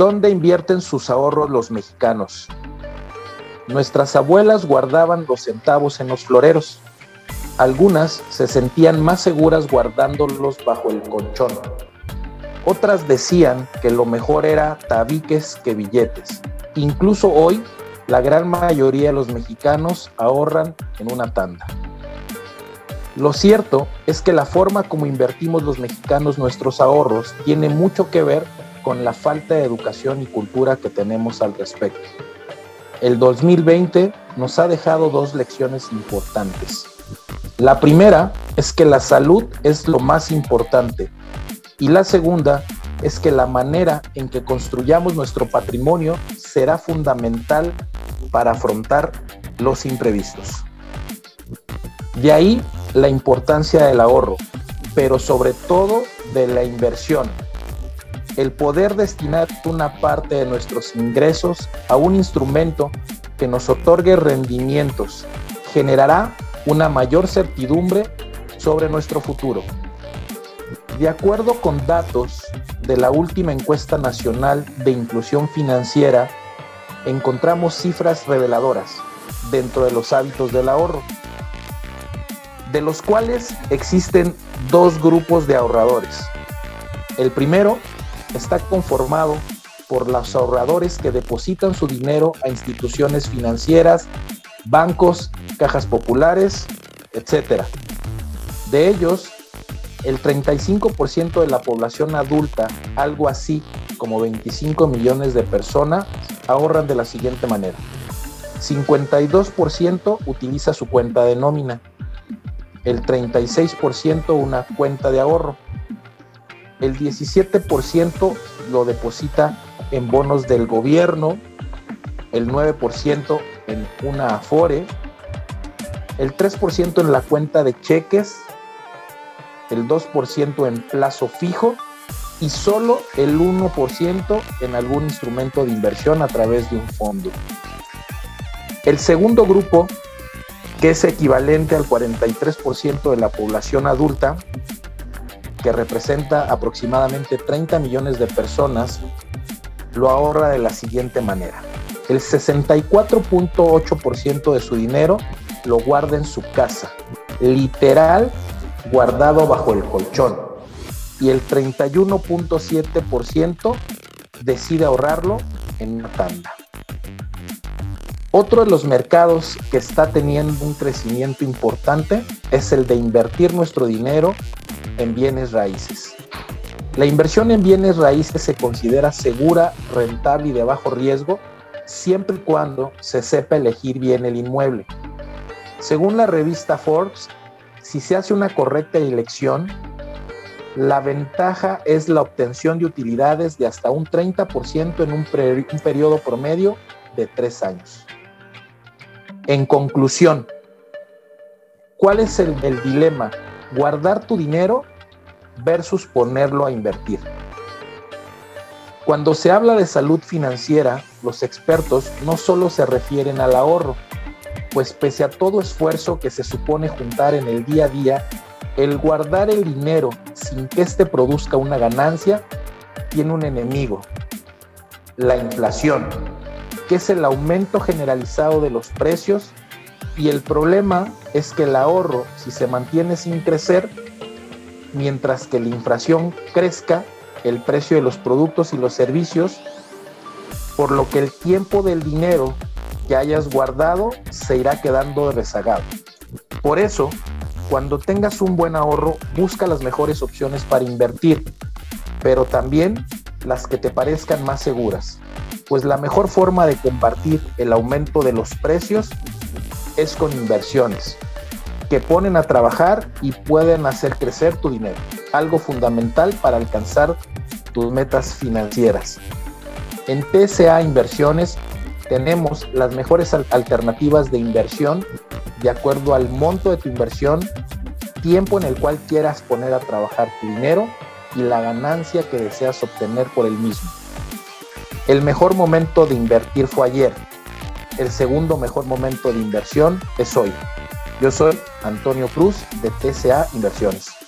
¿Dónde invierten sus ahorros los mexicanos? Nuestras abuelas guardaban los centavos en los floreros. Algunas se sentían más seguras guardándolos bajo el colchón. Otras decían que lo mejor era tabiques que billetes. Incluso hoy, la gran mayoría de los mexicanos ahorran en una tanda. Lo cierto es que la forma como invertimos los mexicanos nuestros ahorros tiene mucho que ver con la falta de educación y cultura que tenemos al respecto. El 2020 nos ha dejado dos lecciones importantes. La primera es que la salud es lo más importante y la segunda es que la manera en que construyamos nuestro patrimonio será fundamental para afrontar los imprevistos. De ahí la importancia del ahorro, pero sobre todo de la inversión. El poder destinar una parte de nuestros ingresos a un instrumento que nos otorgue rendimientos generará una mayor certidumbre sobre nuestro futuro. De acuerdo con datos de la última encuesta nacional de inclusión financiera, encontramos cifras reveladoras dentro de los hábitos del ahorro de los cuales existen dos grupos de ahorradores. El primero está conformado por los ahorradores que depositan su dinero a instituciones financieras, bancos, cajas populares, etc. De ellos, el 35% de la población adulta, algo así como 25 millones de personas, ahorran de la siguiente manera. 52% utiliza su cuenta de nómina, el 36% una cuenta de ahorro, el 17% lo deposita en bonos del gobierno, el 9% en una Afore, el 3% en la cuenta de cheques, el 2% en plazo fijo y solo el 1% en algún instrumento de inversión a través de un fondo. El segundo grupo que es equivalente al 43% de la población adulta, que representa aproximadamente 30 millones de personas, lo ahorra de la siguiente manera. El 64.8% de su dinero lo guarda en su casa, literal guardado bajo el colchón. Y el 31.7% decide ahorrarlo en una tanda. Otro de los mercados que está teniendo un crecimiento importante es el de invertir nuestro dinero en bienes raíces. La inversión en bienes raíces se considera segura, rentable y de bajo riesgo siempre y cuando se sepa elegir bien el inmueble. Según la revista Forbes, si se hace una correcta elección, la ventaja es la obtención de utilidades de hasta un 30% en un, un periodo promedio de tres años. En conclusión, ¿cuál es el, dilema? Guardar tu dinero versus ponerlo a invertir. Cuando se habla de salud financiera, los expertos no solo se refieren al ahorro, pues pese a todo esfuerzo que se supone juntar en el día a día, el guardar el dinero sin que éste produzca una ganancia tiene un enemigo, la inflación que es el aumento generalizado de los precios y el problema es que el ahorro, si se mantiene sin crecer, mientras que la inflación crezca, el precio de los productos y los servicios, por lo que el tiempo del dinero que hayas guardado se irá quedando rezagado. Por eso, cuando tengas un buen ahorro, busca las mejores opciones para invertir, pero también las que te parezcan más seguras pues la mejor forma de compartir el aumento de los precios es con inversiones que ponen a trabajar y pueden hacer crecer tu dinero, algo fundamental para alcanzar tus metas financieras. En TCA Inversiones tenemos las mejores alternativas de inversión de acuerdo al monto de tu inversión, tiempo en el cual quieras poner a trabajar tu dinero y la ganancia que deseas obtener por el mismo. El mejor momento de invertir fue ayer. El segundo mejor momento de inversión es hoy. Yo soy Antonio Cruz de TCA Inversiones.